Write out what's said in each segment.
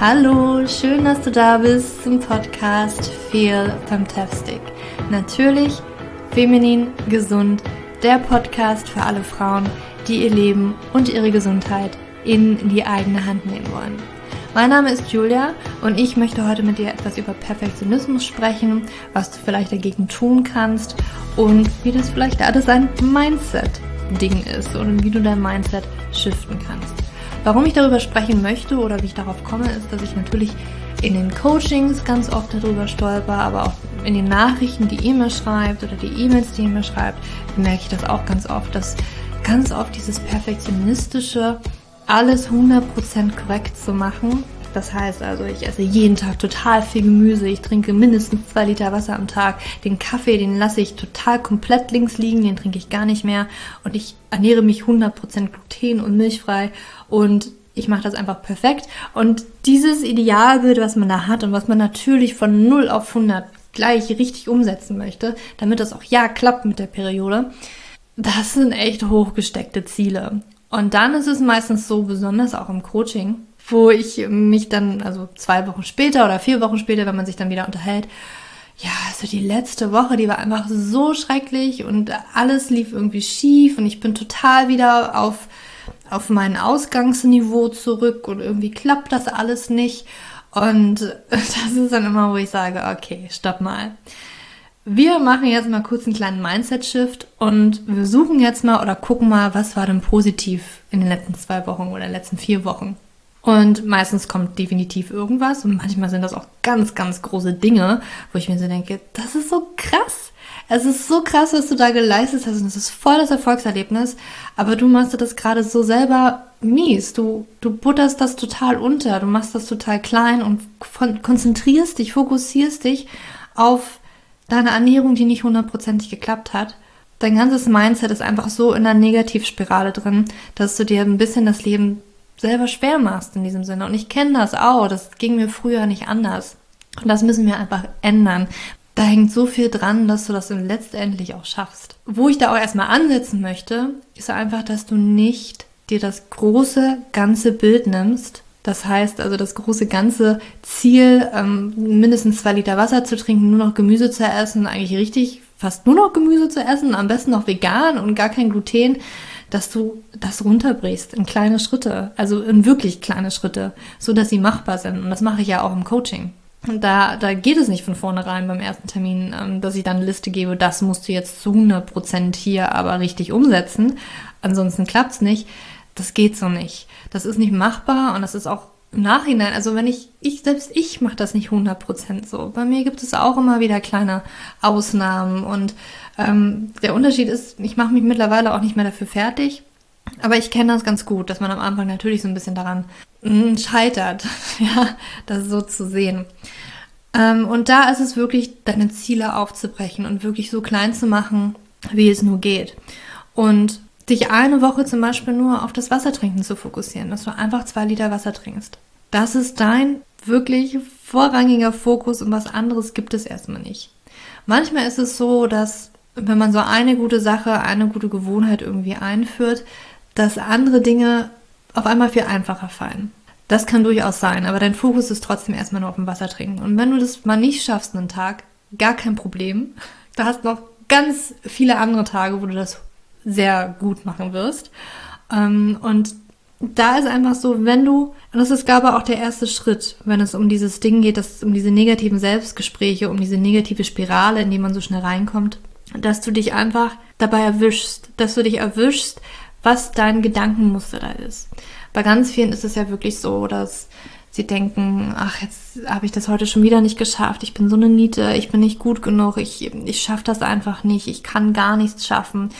Hallo, schön, dass du da bist zum Podcast Feel Fantastic. Natürlich feminin, gesund, der Podcast für alle Frauen, die ihr Leben und ihre Gesundheit in die eigene Hand nehmen wollen. Mein Name ist Julia und ich möchte heute mit dir etwas über Perfektionismus sprechen, was du vielleicht dagegen tun kannst und wie das vielleicht alles ein Mindset-Ding ist und wie du dein Mindset shiften kannst. Warum ich darüber sprechen möchte oder wie ich darauf komme, ist, dass ich natürlich in den Coachings ganz oft darüber stolper, aber auch in den Nachrichten, die ihr mir schreibt oder die E-Mails, die ihr mir schreibt, merke ich das auch ganz oft, dass ganz oft dieses perfektionistische, alles 100% korrekt zu machen, das heißt also, ich esse jeden Tag total viel Gemüse, ich trinke mindestens zwei Liter Wasser am Tag. Den Kaffee, den lasse ich total komplett links liegen, den trinke ich gar nicht mehr. Und ich ernähre mich 100% gluten- und milchfrei und ich mache das einfach perfekt. Und dieses Idealbild, was man da hat und was man natürlich von 0 auf 100 gleich richtig umsetzen möchte, damit das auch ja klappt mit der Periode, das sind echt hochgesteckte Ziele. Und dann ist es meistens so, besonders auch im Coaching, wo ich mich dann, also zwei Wochen später oder vier Wochen später, wenn man sich dann wieder unterhält, ja, also die letzte Woche, die war einfach so schrecklich und alles lief irgendwie schief und ich bin total wieder auf, auf mein Ausgangsniveau zurück und irgendwie klappt das alles nicht. Und das ist dann immer, wo ich sage, okay, stopp mal. Wir machen jetzt mal kurz einen kleinen Mindset-Shift und wir suchen jetzt mal oder gucken mal, was war denn positiv in den letzten zwei Wochen oder letzten vier Wochen. Und meistens kommt definitiv irgendwas und manchmal sind das auch ganz, ganz große Dinge, wo ich mir so denke, das ist so krass. Es ist so krass, was du da geleistet hast und es ist voll das Erfolgserlebnis, aber du machst das gerade so selber mies. Du, du butterst das total unter, du machst das total klein und konzentrierst dich, fokussierst dich auf deine Ernährung, die nicht hundertprozentig geklappt hat. Dein ganzes Mindset ist einfach so in der Negativspirale drin, dass du dir ein bisschen das Leben selber schwer machst in diesem Sinne. Und ich kenne das auch. Das ging mir früher nicht anders. Und das müssen wir einfach ändern. Da hängt so viel dran, dass du das letztendlich auch schaffst. Wo ich da auch erstmal ansetzen möchte, ist einfach, dass du nicht dir das große ganze Bild nimmst. Das heißt also das große ganze Ziel, ähm, mindestens zwei Liter Wasser zu trinken, nur noch Gemüse zu essen, eigentlich richtig fast nur noch Gemüse zu essen, am besten noch vegan und gar kein Gluten dass du das runterbrichst in kleine Schritte, also in wirklich kleine Schritte, so dass sie machbar sind. Und das mache ich ja auch im Coaching. Da, da geht es nicht von vornherein beim ersten Termin, ähm, dass ich dann eine Liste gebe, das musst du jetzt zu 100 Prozent hier aber richtig umsetzen. Ansonsten klappt's nicht. Das geht so nicht. Das ist nicht machbar und das ist auch im Nachhinein, also wenn ich, ich selbst ich mache das nicht 100% so. Bei mir gibt es auch immer wieder kleine Ausnahmen und ähm, der Unterschied ist, ich mache mich mittlerweile auch nicht mehr dafür fertig, aber ich kenne das ganz gut, dass man am Anfang natürlich so ein bisschen daran scheitert, ja, das so zu sehen. Ähm, und da ist es wirklich, deine Ziele aufzubrechen und wirklich so klein zu machen, wie es nur geht. Und dich eine Woche zum Beispiel nur auf das Wassertrinken zu fokussieren, dass du einfach zwei Liter Wasser trinkst. Das ist dein wirklich vorrangiger Fokus und was anderes gibt es erstmal nicht. Manchmal ist es so, dass wenn man so eine gute Sache, eine gute Gewohnheit irgendwie einführt, dass andere Dinge auf einmal viel einfacher fallen. Das kann durchaus sein, aber dein Fokus ist trotzdem erstmal nur auf dem Wasser trinken. Und wenn du das mal nicht schaffst einen Tag, gar kein Problem. Du hast noch ganz viele andere Tage, wo du das sehr gut machen wirst. Ähm, und da ist einfach so, wenn du, und das ist, glaube auch der erste Schritt, wenn es um dieses Ding geht, dass um diese negativen Selbstgespräche, um diese negative Spirale, in die man so schnell reinkommt, dass du dich einfach dabei erwischst, dass du dich erwischst, was dein Gedankenmuster da ist. Bei ganz vielen ist es ja wirklich so, dass sie denken, ach, jetzt habe ich das heute schon wieder nicht geschafft, ich bin so eine Niete, ich bin nicht gut genug, ich, ich schaffe das einfach nicht, ich kann gar nichts schaffen.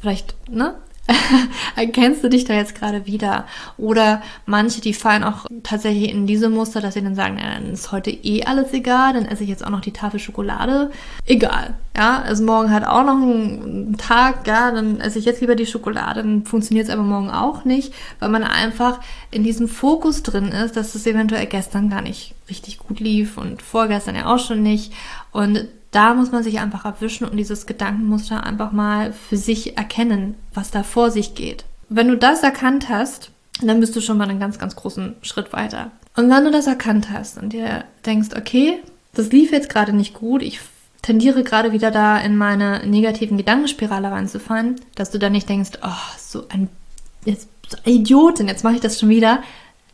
Vielleicht, ne? Erkennst du dich da jetzt gerade wieder? Oder manche, die fallen auch tatsächlich in diese Muster, dass sie dann sagen, ja, dann ist heute eh alles egal, dann esse ich jetzt auch noch die Tafel Schokolade. Egal. Ja, also morgen hat auch noch ein Tag, ja, dann esse ich jetzt lieber die Schokolade, dann funktioniert es aber morgen auch nicht, weil man einfach in diesem Fokus drin ist, dass es eventuell gestern gar nicht richtig gut lief und vorgestern ja auch schon nicht. Und da muss man sich einfach erwischen und dieses Gedankenmuster einfach mal für sich erkennen, was da vor sich geht. Wenn du das erkannt hast, dann bist du schon mal einen ganz, ganz großen Schritt weiter. Und wenn du das erkannt hast und dir denkst, okay, das lief jetzt gerade nicht gut, ich tendiere gerade wieder da in meine negativen Gedankenspirale reinzufallen, dass du dann nicht denkst, oh, so ein jetzt, Idiotin, jetzt mache ich das schon wieder.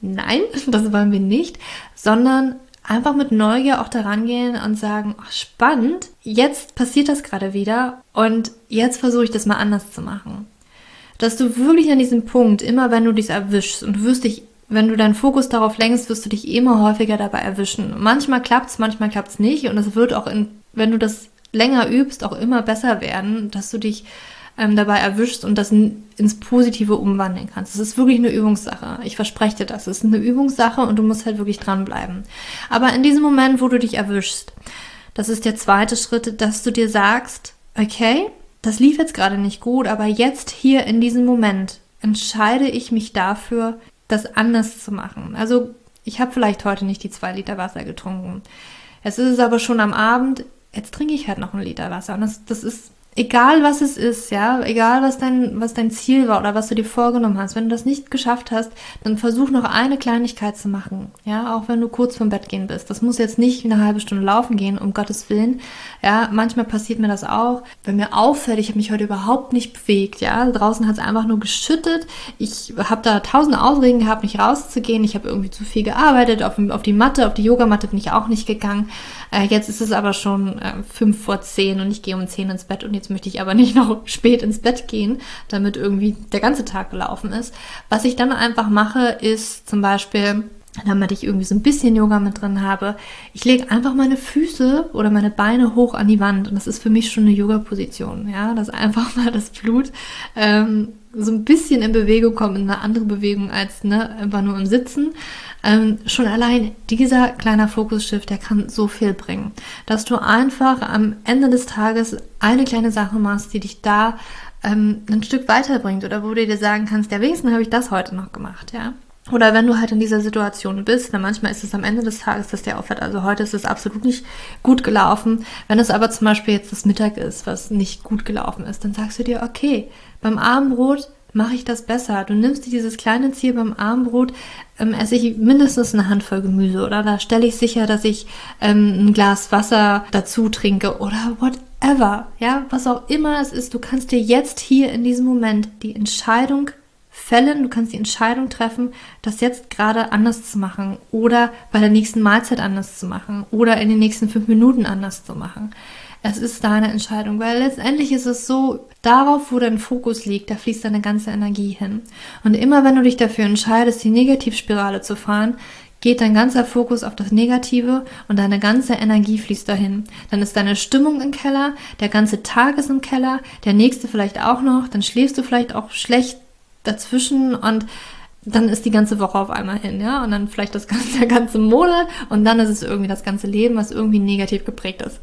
Nein, das wollen wir nicht, sondern einfach mit Neugier auch daran gehen und sagen, oh, spannend, jetzt passiert das gerade wieder und jetzt versuche ich das mal anders zu machen. Dass du wirklich an diesem Punkt, immer wenn du dich erwischst und du wirst dich, wenn du deinen Fokus darauf lenkst, wirst du dich immer häufiger dabei erwischen. Manchmal klappt's, manchmal klappt's nicht und es wird auch in, wenn du das länger übst, auch immer besser werden, dass du dich ähm, dabei erwischst und das ins Positive umwandeln kannst. Das ist wirklich eine Übungssache. Ich verspreche dir das. Es ist eine Übungssache und du musst halt wirklich dranbleiben. Aber in diesem Moment, wo du dich erwischst, das ist der zweite Schritt, dass du dir sagst, okay, das lief jetzt gerade nicht gut, aber jetzt hier in diesem Moment entscheide ich mich dafür, das anders zu machen. Also ich habe vielleicht heute nicht die zwei Liter Wasser getrunken. Es ist aber schon am Abend, jetzt trinke ich halt noch einen Liter Wasser. Und das, das ist egal was es ist, ja, egal was dein, was dein Ziel war oder was du dir vorgenommen hast, wenn du das nicht geschafft hast, dann versuch noch eine Kleinigkeit zu machen, ja, auch wenn du kurz vom Bett gehen bist. Das muss jetzt nicht eine halbe Stunde laufen gehen, um Gottes Willen, ja, manchmal passiert mir das auch, wenn mir auffällt, ich habe mich heute überhaupt nicht bewegt, ja, draußen hat es einfach nur geschüttet, ich habe da tausende Ausreden gehabt, nicht rauszugehen, ich habe irgendwie zu viel gearbeitet, auf, auf die Matte, auf die Yogamatte bin ich auch nicht gegangen, äh, jetzt ist es aber schon äh, fünf vor zehn und ich gehe um zehn ins Bett und jetzt möchte ich aber nicht noch spät ins Bett gehen, damit irgendwie der ganze Tag gelaufen ist. Was ich dann einfach mache, ist zum Beispiel damit ich irgendwie so ein bisschen Yoga mit drin habe. Ich lege einfach meine Füße oder meine Beine hoch an die Wand und das ist für mich schon eine Yoga-Position. Ja, dass einfach mal das Blut ähm, so ein bisschen in Bewegung kommt, in eine andere Bewegung als ne, einfach nur im Sitzen. Ähm, schon allein dieser kleine Fokusshift, der kann so viel bringen, dass du einfach am Ende des Tages eine kleine Sache machst, die dich da ähm, ein Stück weiterbringt oder wo du dir sagen kannst, der wenigstens habe ich das heute noch gemacht, ja. Oder wenn du halt in dieser Situation bist, dann manchmal ist es am Ende des Tages, dass der aufhört. Also heute ist es absolut nicht gut gelaufen. Wenn es aber zum Beispiel jetzt das Mittag ist, was nicht gut gelaufen ist, dann sagst du dir, okay, beim Abendbrot mache ich das besser. Du nimmst dir dieses kleine Ziel beim Abendbrot, ähm, esse ich mindestens eine Handvoll Gemüse oder da stelle ich sicher, dass ich ähm, ein Glas Wasser dazu trinke oder whatever. Ja, was auch immer es ist, du kannst dir jetzt hier in diesem Moment die Entscheidung fällen, du kannst die Entscheidung treffen, das jetzt gerade anders zu machen oder bei der nächsten Mahlzeit anders zu machen oder in den nächsten fünf Minuten anders zu machen. Es ist deine Entscheidung, weil letztendlich ist es so, darauf, wo dein Fokus liegt, da fließt deine ganze Energie hin. Und immer wenn du dich dafür entscheidest, die Negativspirale zu fahren, geht dein ganzer Fokus auf das Negative und deine ganze Energie fließt dahin. Dann ist deine Stimmung im Keller, der ganze Tag ist im Keller, der nächste vielleicht auch noch, dann schläfst du vielleicht auch schlecht dazwischen und dann ist die ganze Woche auf einmal hin, ja, und dann vielleicht das ganze, der ganze Monat und dann ist es irgendwie das ganze Leben, was irgendwie negativ geprägt ist.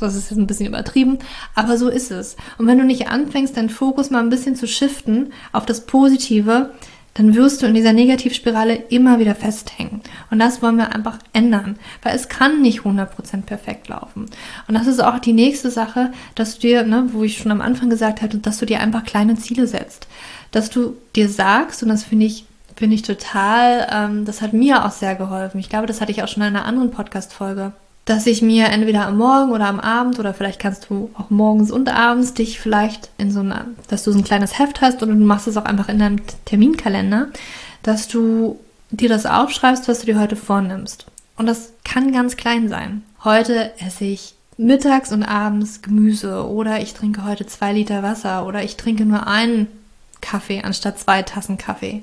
Das ist jetzt ein bisschen übertrieben, aber so ist es. Und wenn du nicht anfängst, deinen Fokus mal ein bisschen zu shiften auf das Positive, dann wirst du in dieser Negativspirale immer wieder festhängen. Und das wollen wir einfach ändern, weil es kann nicht 100% perfekt laufen. Und das ist auch die nächste Sache, dass du dir, ne, wo ich schon am Anfang gesagt hatte, dass du dir einfach kleine Ziele setzt. Dass du dir sagst, und das finde ich finde ich total, ähm, das hat mir auch sehr geholfen. Ich glaube, das hatte ich auch schon in einer anderen Podcast-Folge dass ich mir entweder am Morgen oder am Abend oder vielleicht kannst du auch morgens und abends dich vielleicht in so einer, dass du so ein kleines Heft hast oder du machst es auch einfach in deinem Terminkalender, dass du dir das aufschreibst, was du dir heute vornimmst. Und das kann ganz klein sein. Heute esse ich mittags und abends Gemüse oder ich trinke heute zwei Liter Wasser oder ich trinke nur einen Kaffee anstatt zwei Tassen Kaffee.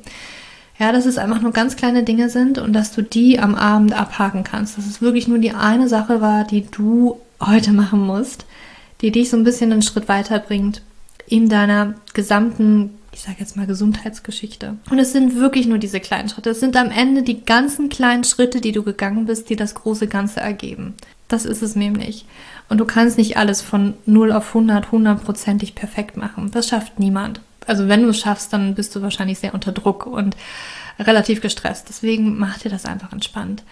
Ja, dass es einfach nur ganz kleine Dinge sind und dass du die am Abend abhaken kannst. Dass es wirklich nur die eine Sache war, die du heute machen musst, die dich so ein bisschen einen Schritt weiterbringt in deiner gesamten, ich sage jetzt mal, Gesundheitsgeschichte. Und es sind wirklich nur diese kleinen Schritte. Es sind am Ende die ganzen kleinen Schritte, die du gegangen bist, die das große Ganze ergeben. Das ist es nämlich. Und du kannst nicht alles von 0 auf 100, hundertprozentig perfekt machen. Das schafft niemand also wenn du es schaffst, dann bist du wahrscheinlich sehr unter Druck und relativ gestresst. Deswegen mach dir das einfach entspannt.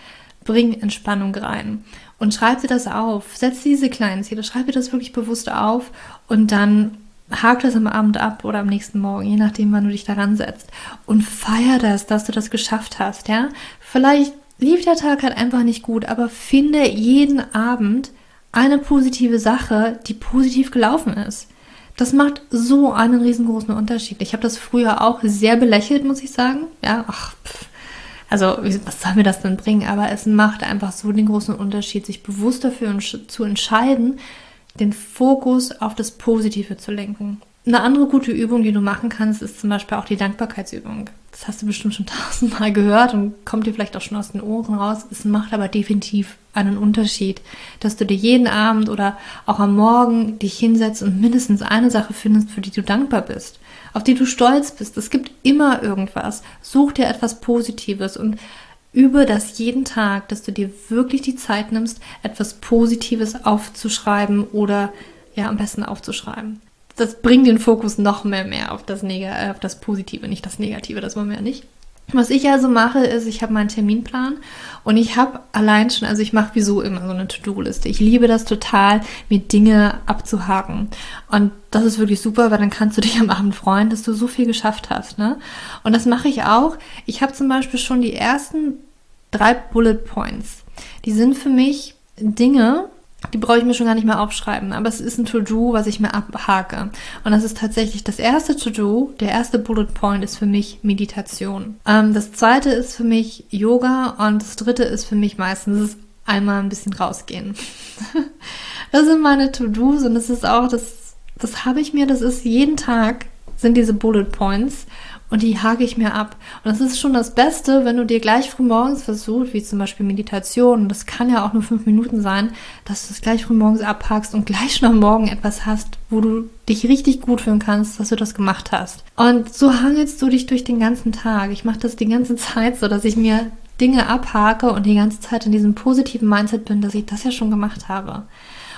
Bring Entspannung rein und schreib dir das auf. Setz diese kleinen Ziele, schreib dir das wirklich bewusst auf und dann hak das am Abend ab oder am nächsten Morgen, je nachdem, wann du dich daran setzt. Und feier das, dass du das geschafft hast, ja. Vielleicht lief der Tag halt einfach nicht gut, aber finde jeden Abend eine positive Sache, die positiv gelaufen ist. Das macht so einen riesengroßen Unterschied. Ich habe das früher auch sehr belächelt, muss ich sagen. Ja, ach, pff. also was soll mir das denn bringen? Aber es macht einfach so den großen Unterschied, sich bewusst dafür zu entscheiden, den Fokus auf das Positive zu lenken. Eine andere gute Übung, die du machen kannst, ist zum Beispiel auch die Dankbarkeitsübung. Das hast du bestimmt schon tausendmal gehört und kommt dir vielleicht auch schon aus den Ohren raus. Es macht aber definitiv einen Unterschied, dass du dir jeden Abend oder auch am Morgen dich hinsetzt und mindestens eine Sache findest, für die du dankbar bist, auf die du stolz bist. Es gibt immer irgendwas. Such dir etwas Positives und übe das jeden Tag, dass du dir wirklich die Zeit nimmst, etwas Positives aufzuschreiben oder ja, am besten aufzuschreiben. Das bringt den Fokus noch mehr mehr auf das, Neg äh, auf das Positive, nicht das Negative, das wollen wir ja nicht. Was ich also mache, ist, ich habe meinen Terminplan und ich habe allein schon, also ich mache wieso immer so eine To-Do-Liste. Ich liebe das total, mir Dinge abzuhaken. Und das ist wirklich super, weil dann kannst du dich am Abend freuen, dass du so viel geschafft hast. Ne? Und das mache ich auch. Ich habe zum Beispiel schon die ersten drei Bullet Points. Die sind für mich Dinge, die brauche ich mir schon gar nicht mehr aufschreiben, aber es ist ein To-Do, was ich mir abhake. Und das ist tatsächlich das erste To-Do, der erste Bullet Point ist für mich Meditation. Ähm, das zweite ist für mich Yoga und das dritte ist für mich meistens einmal ein bisschen rausgehen. das sind meine To-Dos und das ist auch, das, das habe ich mir, das ist jeden Tag sind diese Bullet Points und die hake ich mir ab. Und das ist schon das Beste, wenn du dir gleich früh morgens versuchst, wie zum Beispiel Meditation, und das kann ja auch nur fünf Minuten sein, dass du es gleich früh morgens abhakst und gleich schon am Morgen etwas hast, wo du dich richtig gut fühlen kannst, dass du das gemacht hast. Und so hangelst du dich durch den ganzen Tag. Ich mache das die ganze Zeit so, dass ich mir Dinge abhake und die ganze Zeit in diesem positiven Mindset bin, dass ich das ja schon gemacht habe.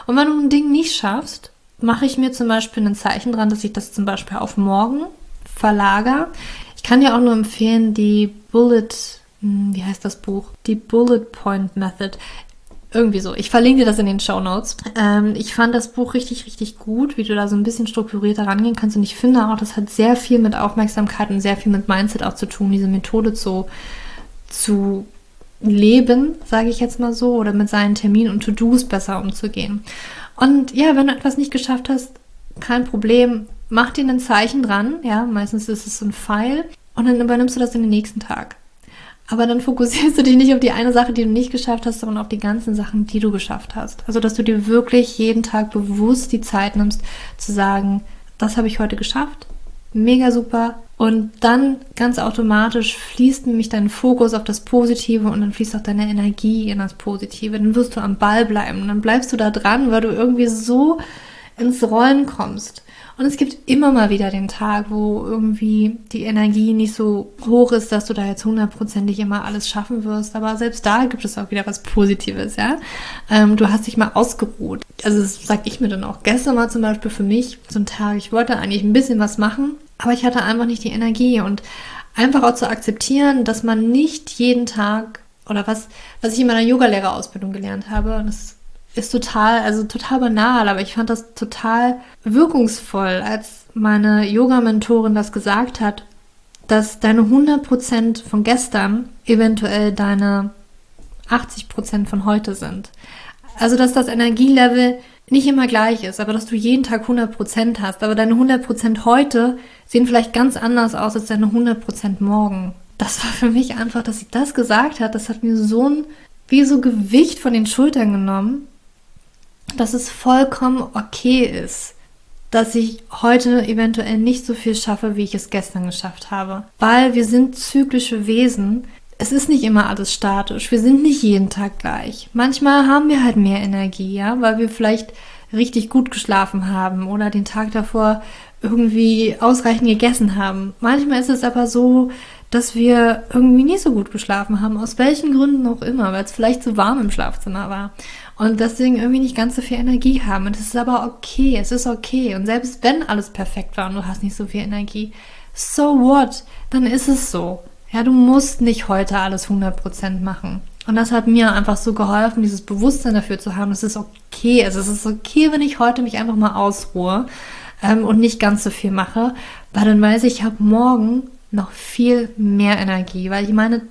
Und wenn du ein Ding nicht schaffst, mache ich mir zum Beispiel ein Zeichen dran, dass ich das zum Beispiel auf morgen verlager. Ich kann dir auch nur empfehlen, die Bullet, hm, wie heißt das Buch? Die Bullet Point Method. Irgendwie so. Ich verlinke dir das in den Show Notes. Ähm, ich fand das Buch richtig, richtig gut, wie du da so ein bisschen strukturierter rangehen kannst. Und ich finde auch, das hat sehr viel mit Aufmerksamkeit und sehr viel mit Mindset auch zu tun, diese Methode zu, zu leben, sage ich jetzt mal so, oder mit seinen Terminen und To-Dos besser umzugehen. Und ja, wenn du etwas nicht geschafft hast, kein Problem mach dir ein Zeichen dran, ja, meistens ist es so ein Pfeil und dann übernimmst du das in den nächsten Tag. Aber dann fokussierst du dich nicht auf die eine Sache, die du nicht geschafft hast, sondern auf die ganzen Sachen, die du geschafft hast. Also, dass du dir wirklich jeden Tag bewusst die Zeit nimmst, zu sagen, das habe ich heute geschafft, mega super. Und dann ganz automatisch fließt nämlich dein Fokus auf das Positive und dann fließt auch deine Energie in das Positive. Dann wirst du am Ball bleiben. Dann bleibst du da dran, weil du irgendwie so ins Rollen kommst. Und es gibt immer mal wieder den Tag, wo irgendwie die Energie nicht so hoch ist, dass du da jetzt hundertprozentig immer alles schaffen wirst. Aber selbst da gibt es auch wieder was Positives, ja. Ähm, du hast dich mal ausgeruht. Also das sag ich mir dann auch. Gestern war zum Beispiel für mich so ein Tag, ich wollte eigentlich ein bisschen was machen, aber ich hatte einfach nicht die Energie und einfach auch zu akzeptieren, dass man nicht jeden Tag oder was, was ich in meiner Yogalehrerausbildung gelernt habe, und das ist total, also total banal, aber ich fand das total wirkungsvoll, als meine Yoga-Mentorin das gesagt hat, dass deine 100% von gestern eventuell deine 80% von heute sind. Also, dass das Energielevel nicht immer gleich ist, aber dass du jeden Tag 100% hast. Aber deine 100% heute sehen vielleicht ganz anders aus als deine 100% morgen. Das war für mich einfach, dass sie das gesagt hat, das hat mir so ein, wie so Gewicht von den Schultern genommen dass es vollkommen okay ist, dass ich heute eventuell nicht so viel schaffe, wie ich es gestern geschafft habe. Weil wir sind zyklische Wesen. Es ist nicht immer alles statisch. Wir sind nicht jeden Tag gleich. Manchmal haben wir halt mehr Energie, ja, weil wir vielleicht richtig gut geschlafen haben oder den Tag davor irgendwie ausreichend gegessen haben. Manchmal ist es aber so, dass wir irgendwie nicht so gut geschlafen haben, aus welchen Gründen auch immer, weil es vielleicht zu warm im Schlafzimmer war und deswegen irgendwie nicht ganz so viel Energie haben. Und es ist aber okay, es ist okay. Und selbst wenn alles perfekt war und du hast nicht so viel Energie, so what? Dann ist es so. Ja, du musst nicht heute alles 100% machen. Und das hat mir einfach so geholfen, dieses Bewusstsein dafür zu haben, es ist okay. Also es ist okay, wenn ich heute mich einfach mal ausruhe. ähm, und nicht ganz so viel mache, weil dann weiß ich, ich habe morgen noch viel mehr Energie, weil ich meine,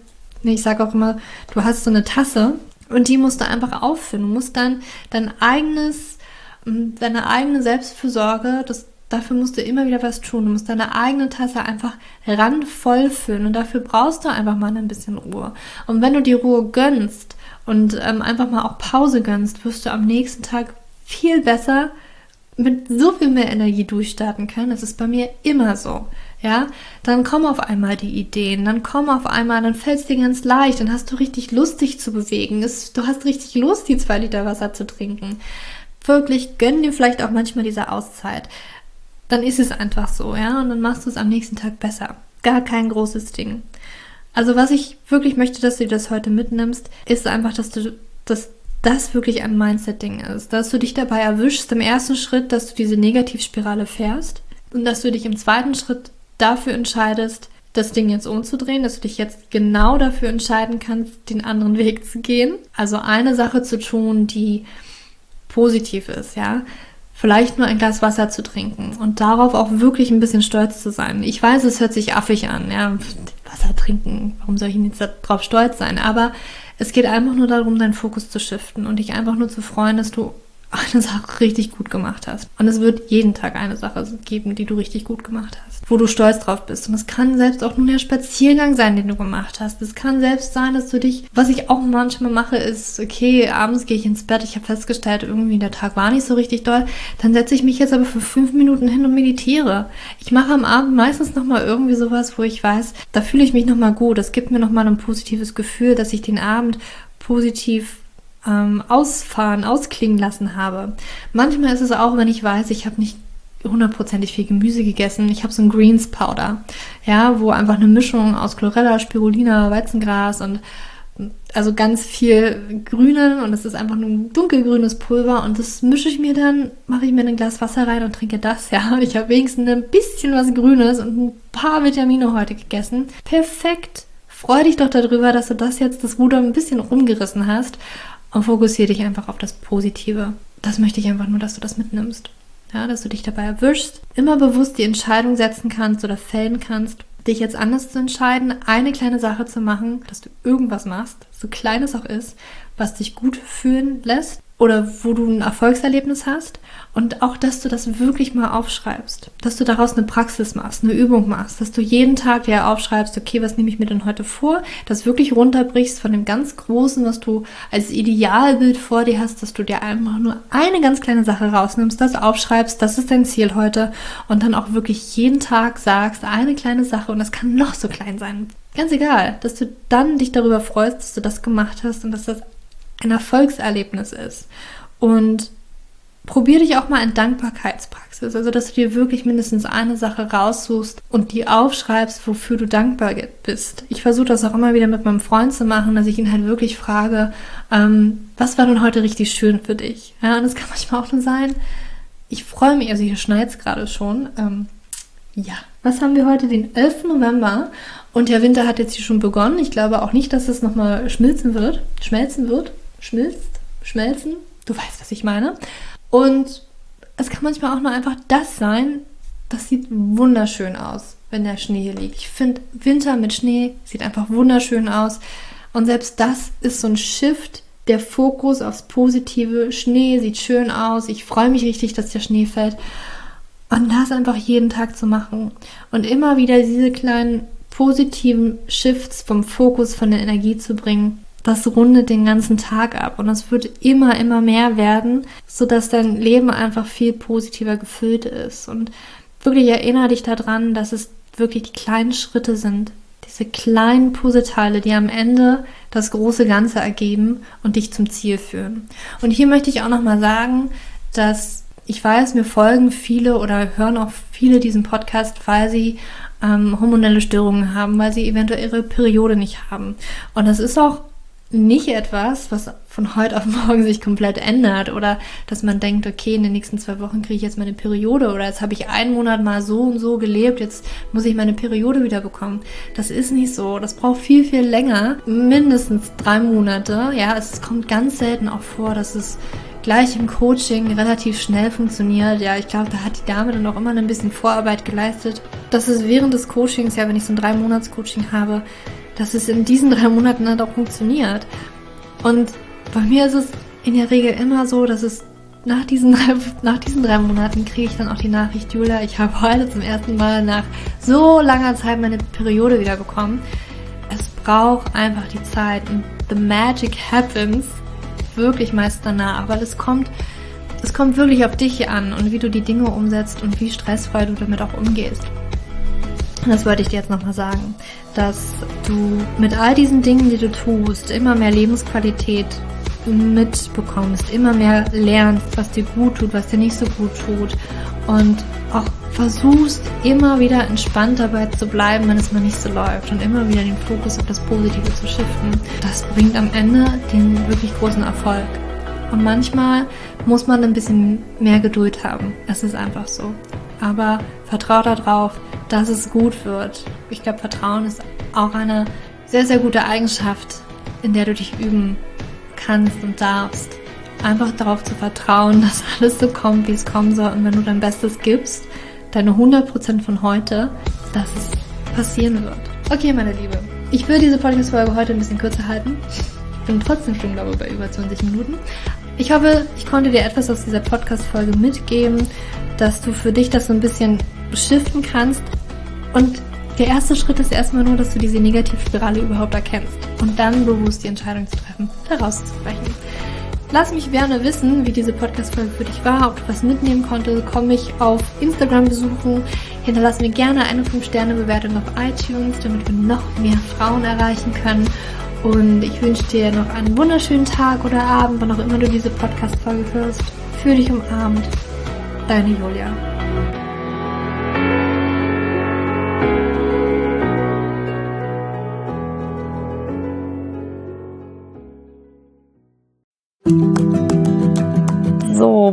ich sage auch immer, du hast so eine Tasse und die musst du einfach auffüllen. Du musst dann dein eigenes, deine eigene Selbstfürsorge, das, dafür musst du immer wieder was tun. Du musst deine eigene Tasse einfach randvoll füllen und dafür brauchst du einfach mal ein bisschen Ruhe. Und wenn du die Ruhe gönnst und ähm, einfach mal auch Pause gönnst, wirst du am nächsten Tag viel besser mit so viel mehr Energie durchstarten können. Das ist bei mir immer so. Ja, dann kommen auf einmal die Ideen, dann kommen auf einmal, dann fällt es dir ganz leicht, dann hast du richtig Lust, dich zu bewegen. Es, du hast richtig Lust, die zwei Liter Wasser zu trinken. Wirklich, gönn dir vielleicht auch manchmal diese Auszeit. Dann ist es einfach so, ja, und dann machst du es am nächsten Tag besser. Gar kein großes Ding. Also was ich wirklich möchte, dass du dir das heute mitnimmst, ist einfach, dass du das das wirklich ein Mindset-Ding ist, dass du dich dabei erwischst im ersten Schritt, dass du diese Negativspirale fährst und dass du dich im zweiten Schritt dafür entscheidest, das Ding jetzt umzudrehen, dass du dich jetzt genau dafür entscheiden kannst, den anderen Weg zu gehen. Also eine Sache zu tun, die positiv ist, ja. Vielleicht nur ein Glas Wasser zu trinken und darauf auch wirklich ein bisschen stolz zu sein. Ich weiß, es hört sich affig an, ja. Wasser trinken, warum soll ich jetzt darauf stolz sein? Aber es geht einfach nur darum, deinen Fokus zu shiften und dich einfach nur zu freuen, dass du eine Sache richtig gut gemacht hast. Und es wird jeden Tag eine Sache geben, die du richtig gut gemacht hast, wo du stolz drauf bist. Und es kann selbst auch nur der Spaziergang sein, den du gemacht hast. Es kann selbst sein, dass du dich, was ich auch manchmal mache, ist, okay, abends gehe ich ins Bett, ich habe festgestellt, irgendwie der Tag war nicht so richtig doll, dann setze ich mich jetzt aber für fünf Minuten hin und meditiere. Ich mache am Abend meistens nochmal irgendwie sowas, wo ich weiß, da fühle ich mich nochmal gut. Es gibt mir nochmal ein positives Gefühl, dass ich den Abend positiv ähm, ausfahren, ausklingen lassen habe. Manchmal ist es auch, wenn ich weiß, ich habe nicht hundertprozentig viel Gemüse gegessen. Ich habe so ein Greens Powder, ja, wo einfach eine Mischung aus Chlorella, Spirulina, Weizengras und also ganz viel Grünen und es ist einfach nur ein dunkelgrünes Pulver und das mische ich mir dann, mache ich mir ein Glas Wasser rein und trinke das, ja. Und ich habe wenigstens ein bisschen was Grünes und ein paar Vitamine heute gegessen. Perfekt. Freu dich doch darüber, dass du das jetzt das Ruder ein bisschen rumgerissen hast und fokussiere dich einfach auf das Positive. Das möchte ich einfach nur, dass du das mitnimmst. Ja, dass du dich dabei erwischst, immer bewusst die Entscheidung setzen kannst oder fällen kannst, dich jetzt anders zu entscheiden, eine kleine Sache zu machen, dass du irgendwas machst, so klein es auch ist, was dich gut fühlen lässt oder wo du ein Erfolgserlebnis hast und auch, dass du das wirklich mal aufschreibst, dass du daraus eine Praxis machst, eine Übung machst, dass du jeden Tag dir aufschreibst, okay, was nehme ich mir denn heute vor, das wirklich runterbrichst von dem ganz Großen, was du als Idealbild vor dir hast, dass du dir einfach nur eine ganz kleine Sache rausnimmst, das aufschreibst, das ist dein Ziel heute und dann auch wirklich jeden Tag sagst, eine kleine Sache und das kann noch so klein sein. Ganz egal, dass du dann dich darüber freust, dass du das gemacht hast und dass das ein Erfolgserlebnis ist. Und probier dich auch mal in Dankbarkeitspraxis, also dass du dir wirklich mindestens eine Sache raussuchst und die aufschreibst, wofür du dankbar bist. Ich versuche das auch immer wieder mit meinem Freund zu machen, dass ich ihn halt wirklich frage, ähm, was war denn heute richtig schön für dich? Ja, und das kann manchmal auch nur sein, ich freue mich, also hier schneit es gerade schon. Ähm, ja, was haben wir heute? Den 11. November und der Winter hat jetzt hier schon begonnen. Ich glaube auch nicht, dass es nochmal schmilzen wird, schmelzen wird schmilzt, schmelzen. Du weißt, was ich meine. Und es kann manchmal auch nur einfach das sein, das sieht wunderschön aus, wenn der Schnee hier liegt. Ich finde, Winter mit Schnee sieht einfach wunderschön aus. Und selbst das ist so ein Shift, der Fokus aufs Positive. Schnee sieht schön aus. Ich freue mich richtig, dass der Schnee fällt. Und das einfach jeden Tag zu machen. Und immer wieder diese kleinen positiven Shifts vom Fokus, von der Energie zu bringen das rundet den ganzen Tag ab und es wird immer, immer mehr werden, sodass dein Leben einfach viel positiver gefüllt ist. Und wirklich erinnere dich daran, dass es wirklich die kleinen Schritte sind, diese kleinen Puzzleteile, die am Ende das große Ganze ergeben und dich zum Ziel führen. Und hier möchte ich auch nochmal sagen, dass ich weiß, mir folgen viele oder hören auch viele diesen Podcast, weil sie ähm, hormonelle Störungen haben, weil sie eventuell ihre Periode nicht haben. Und das ist auch nicht etwas, was von heute auf morgen sich komplett ändert oder dass man denkt, okay, in den nächsten zwei Wochen kriege ich jetzt meine Periode oder jetzt habe ich einen Monat mal so und so gelebt, jetzt muss ich meine Periode wieder bekommen. Das ist nicht so. Das braucht viel, viel länger. Mindestens drei Monate. Ja, es kommt ganz selten auch vor, dass es gleich im Coaching relativ schnell funktioniert. Ja, ich glaube, da hat die Dame dann auch immer ein bisschen Vorarbeit geleistet. Dass es während des Coachings, ja, wenn ich so ein drei Monats Coaching habe, dass es in diesen drei Monaten dann auch funktioniert. Und bei mir ist es in der Regel immer so, dass es nach diesen, drei, nach diesen drei Monaten kriege ich dann auch die Nachricht, Julia, ich habe heute zum ersten Mal nach so langer Zeit meine Periode wieder bekommen. Es braucht einfach die Zeit und the magic happens wirklich meist danach, weil es kommt, es kommt wirklich auf dich an und wie du die Dinge umsetzt und wie stressfrei du damit auch umgehst. Das wollte ich dir jetzt nochmal sagen, dass du mit all diesen Dingen, die du tust, immer mehr Lebensqualität mitbekommst, immer mehr lernst, was dir gut tut, was dir nicht so gut tut und auch versuchst immer wieder entspannt dabei zu bleiben, wenn es mal nicht so läuft und immer wieder den Fokus auf das Positive zu shiften. Das bringt am Ende den wirklich großen Erfolg. Und manchmal muss man ein bisschen mehr Geduld haben. Es ist einfach so. Aber vertrau darauf, dass es gut wird. Ich glaube, Vertrauen ist auch eine sehr, sehr gute Eigenschaft, in der du dich üben kannst und darfst. Einfach darauf zu vertrauen, dass alles so kommt, wie es kommen soll. Und wenn du dein Bestes gibst, deine 100% von heute, dass es passieren wird. Okay, meine Liebe. Ich will diese Podcast-Folge heute ein bisschen kürzer halten. Ich bin trotzdem schon, glaube ich, bei über 20 Minuten. Ich hoffe, ich konnte dir etwas aus dieser Podcast-Folge mitgeben, dass du für dich das so ein bisschen shiften kannst. Und der erste Schritt ist erstmal nur, dass du diese Negativspirale überhaupt erkennst und dann bewusst die Entscheidung zu treffen, daraus zu brechen. Lass mich gerne wissen, wie diese Podcast-Folge für dich war, ob du was mitnehmen konntest. Komm mich auf Instagram besuchen. Hinterlass mir gerne eine 5-Sterne-Bewertung auf iTunes, damit wir noch mehr Frauen erreichen können. Und ich wünsche dir noch einen wunderschönen Tag oder Abend, wann auch immer du diese Podcast-Folge hörst. Fühl dich umarmt. Deine Julia. So,